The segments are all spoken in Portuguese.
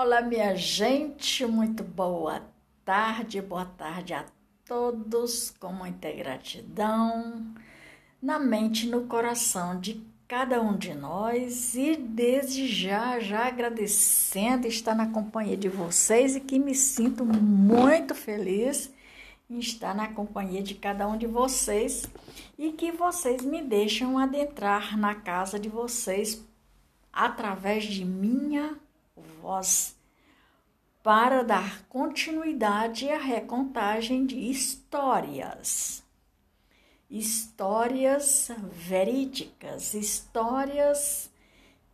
Olá, minha gente, muito boa tarde, boa tarde a todos, com muita gratidão, na mente e no coração de cada um de nós e desde já, já agradecendo estar na companhia de vocês e que me sinto muito feliz em estar na companhia de cada um de vocês e que vocês me deixam adentrar na casa de vocês através de minha voz para dar continuidade à recontagem de histórias. Histórias verídicas, histórias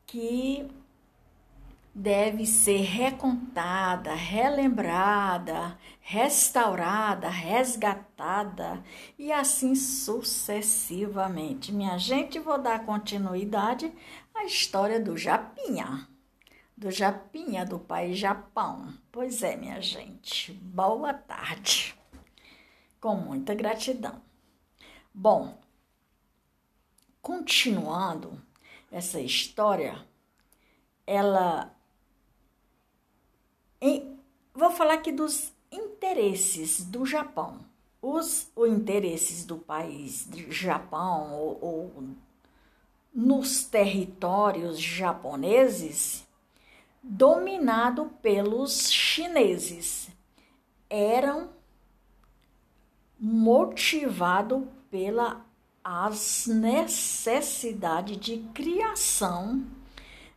que deve ser recontada, relembrada, restaurada, resgatada e assim sucessivamente. Minha gente, vou dar continuidade à história do Japinha. Do Japinha do país Japão. Pois é, minha gente. Boa tarde. Com muita gratidão. Bom, continuando essa história, ela vou falar aqui dos interesses do Japão. Os, os interesses do país Japão ou, ou nos territórios japoneses, dominado pelos chineses, eram motivado pela as necessidades de criação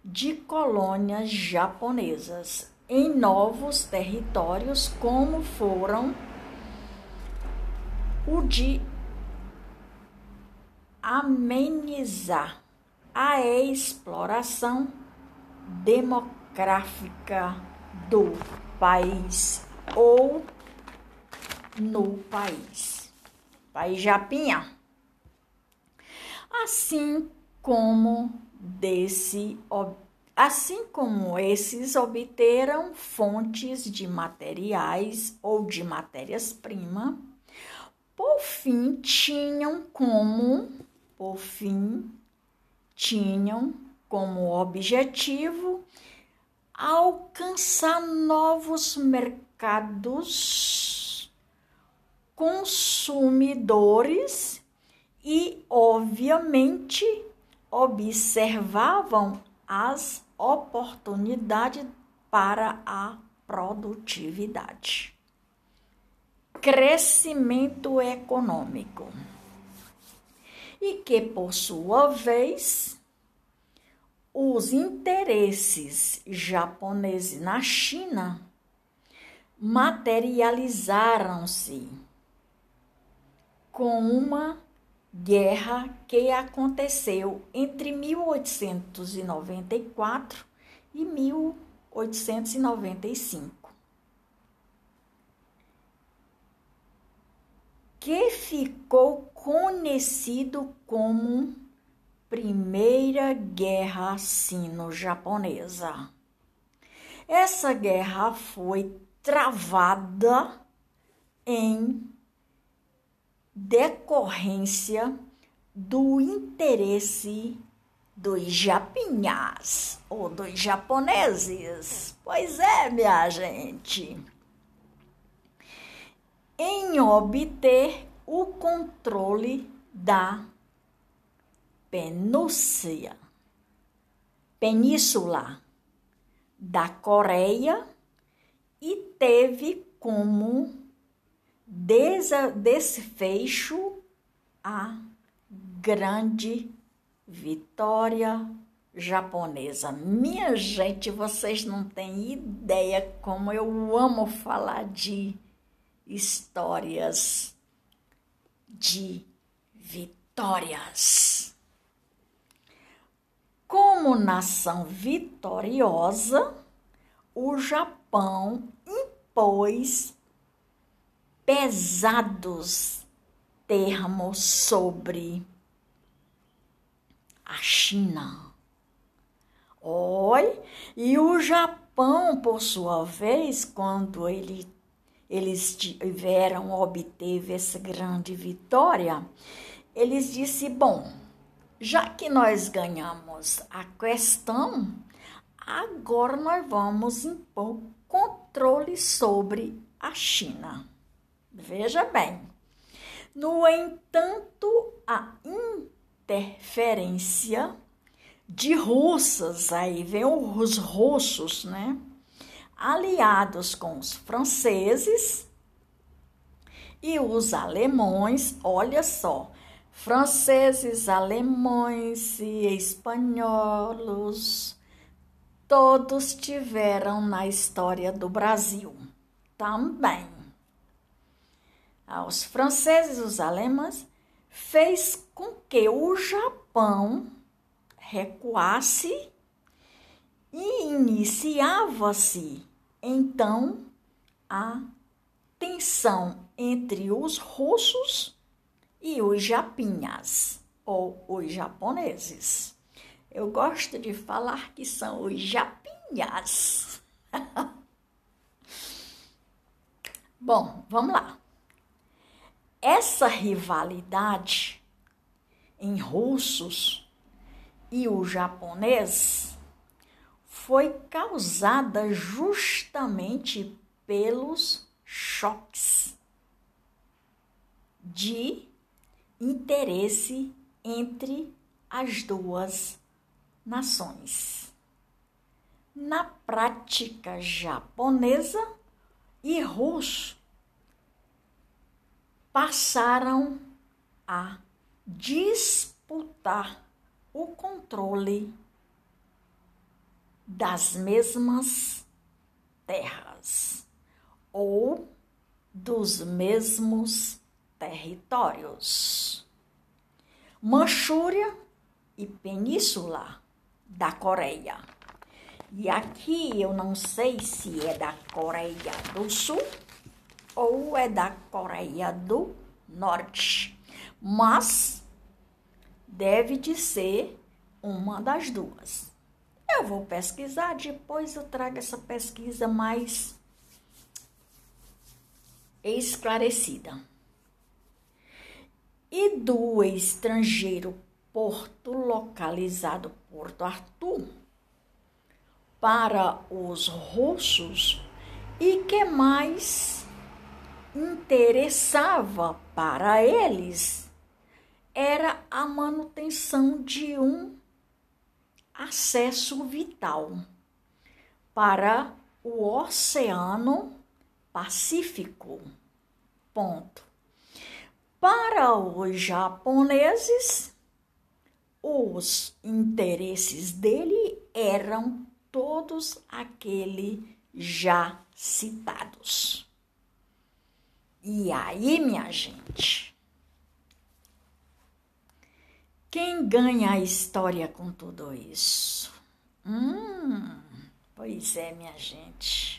de colônias japonesas em novos territórios, como foram o de amenizar a exploração demográfica do país ou no país. País Japinha. Assim como desse assim como esses obteram fontes de materiais ou de matérias-prima, por fim tinham como por fim tinham como objetivo alcançar novos mercados consumidores e obviamente observavam as oportunidade para a produtividade. Crescimento econômico. E que, por sua vez, os interesses japoneses na China materializaram-se com uma guerra que aconteceu entre 1894 e 1895, que ficou conhecido como Primeira Guerra Sino-Japonesa. Essa guerra foi travada em decorrência do interesse dos japinhas ou dos japoneses. Pois é, minha gente. Em obter o controle da penúcia, península da Coreia e teve como desfecho a grande vitória japonesa. Minha gente, vocês não têm ideia como eu amo falar de histórias de vitórias. Como nação vitoriosa, o Japão impôs pesados termos sobre a China. Oi, e o Japão, por sua vez, quando ele, eles tiveram, obteve essa grande vitória, eles disse, bom, já que nós ganhamos a questão, agora nós vamos impor controle sobre a China. Veja bem. No entanto, a interferência de russas, aí vem os russos, né? Aliados com os franceses e os alemães, olha só, franceses, alemães e espanholos, todos tiveram na história do Brasil também. Os franceses, os alemães, fez com que o Japão recuasse e iniciava-se então a tensão entre os russos e os japinhas ou os japoneses. Eu gosto de falar que são os japinhas. Bom, vamos lá. Essa rivalidade em russos e o japonês foi causada justamente pelos choques de interesse entre as duas nações. Na prática japonesa e russo passaram a disputar o controle das mesmas terras ou dos mesmos territórios. Manchúria e Península da Coreia. E aqui eu não sei se é da Coreia do Sul ou é da Coreia do Norte, mas deve de ser uma das duas. Eu vou pesquisar, depois eu trago essa pesquisa mais esclarecida. E do estrangeiro porto localizado Porto Arthur para os russos e que mais interessava para eles era a manutenção de um acesso vital para o Oceano Pacífico. Ponto. Para os japoneses, os interesses dele eram todos aqueles já citados. E aí, minha gente, quem ganha a história com tudo isso? Hum, pois é, minha gente.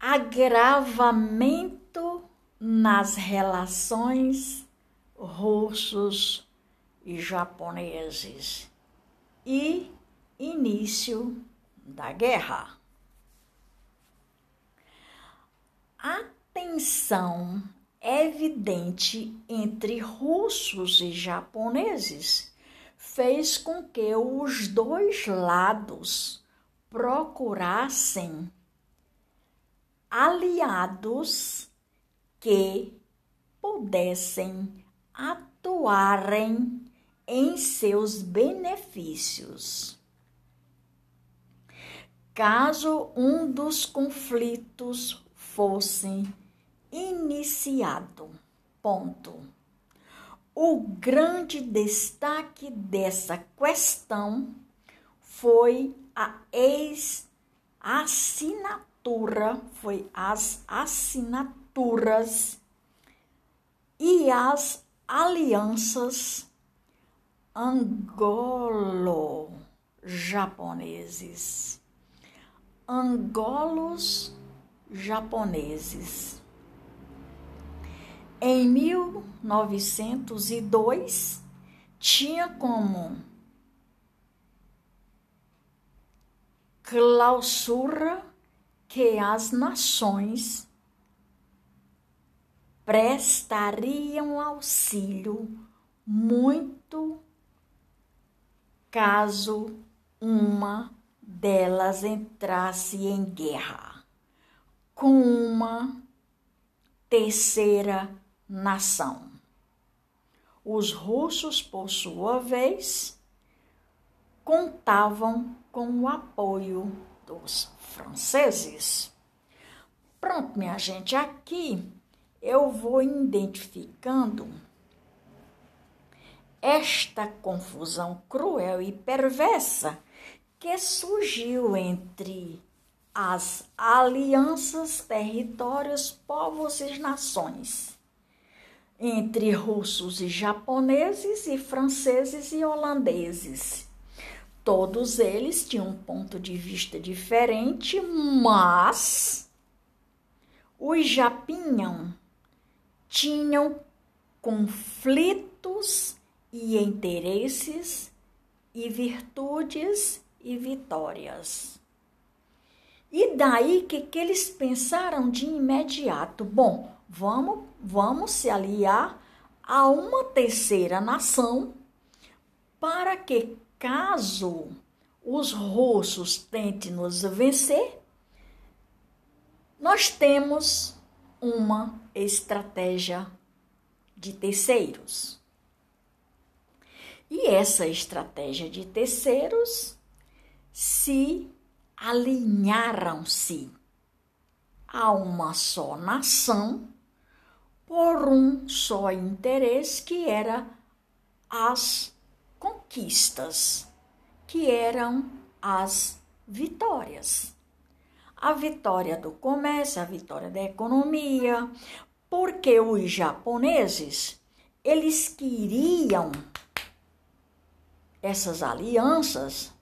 Agravamento nas relações russos e japoneses e início da guerra. A tensão evidente entre russos e japoneses fez com que os dois lados procurassem aliados que pudessem atuarem em seus benefícios. Caso um dos conflitos fosse iniciado. Ponto. O grande destaque dessa questão foi a ex-assinatura, foi as assinaturas e as alianças angolo-japoneses. Angolos japoneses em 1902, tinha como clausura que as nações prestariam auxílio muito caso uma delas entrasse em guerra com uma terceira nação. Os russos, por sua vez, contavam com o apoio dos franceses. Pronto, minha gente, aqui eu vou identificando esta confusão cruel e perversa que surgiu entre as alianças, territórios, povos e nações, entre russos e japoneses e franceses e holandeses. Todos eles tinham um ponto de vista diferente, mas os japinham tinham conflitos e interesses e virtudes e vitórias. E daí que, que eles pensaram de imediato, bom, vamos, vamos se aliar a uma terceira nação para que caso os russos tentem nos vencer, nós temos uma estratégia de terceiros. E essa estratégia de terceiros se alinharam-se a uma só nação por um só interesse que era as conquistas, que eram as vitórias. A vitória do comércio, a vitória da economia, porque os japoneses eles queriam essas alianças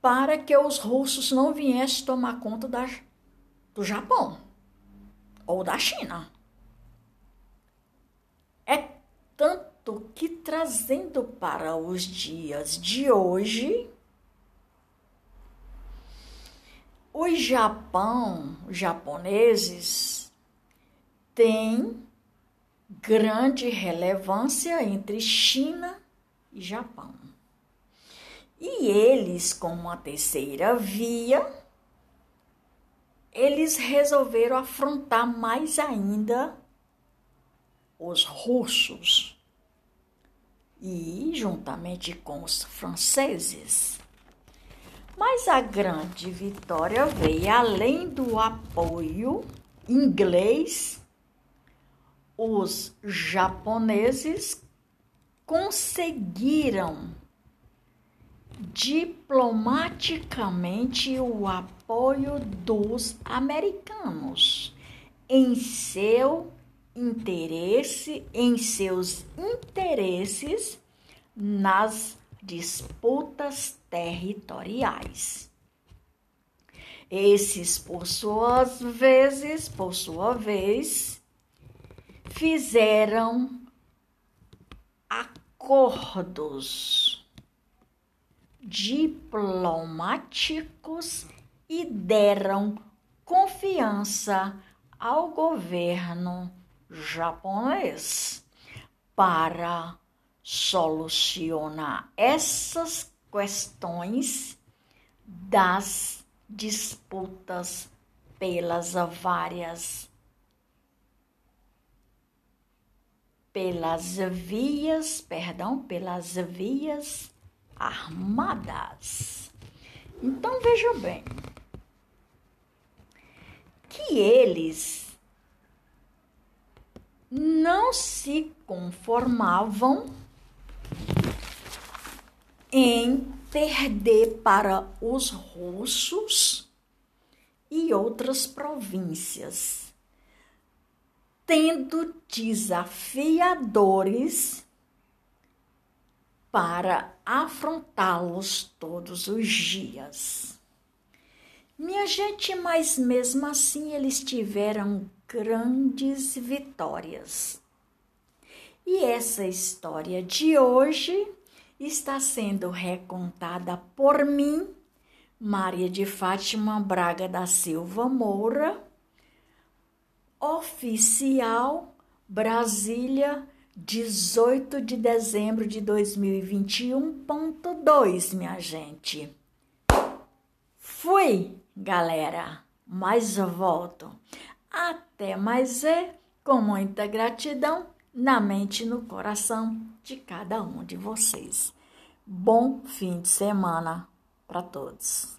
para que os russos não viessem tomar conta da, do Japão ou da China. É tanto que trazendo para os dias de hoje, o Japão, os japoneses, têm grande relevância entre China e Japão. E eles, com uma terceira via, eles resolveram afrontar mais ainda os russos e juntamente com os franceses. Mas a grande vitória veio além do apoio inglês, os japoneses conseguiram diplomaticamente o apoio dos americanos em seu interesse, em seus interesses nas disputas territoriais. Esses, por suas vezes, por sua vez, fizeram acordos diplomáticos e deram confiança ao governo japonês para solucionar essas questões das disputas pelas várias pelas vias, perdão, pelas vias armadas. Então vejam bem que eles não se conformavam em perder para os russos e outras províncias, tendo desafiadores para afrontá-los todos os dias. Minha gente, mas mesmo assim eles tiveram grandes vitórias. E essa história de hoje está sendo recontada por mim, Maria de Fátima Braga da Silva Moura, oficial Brasília 18 de dezembro de 2021.2, minha gente. Fui, galera, mas volto. Até mais é, com muita gratidão na mente e no coração de cada um de vocês. Bom fim de semana para todos.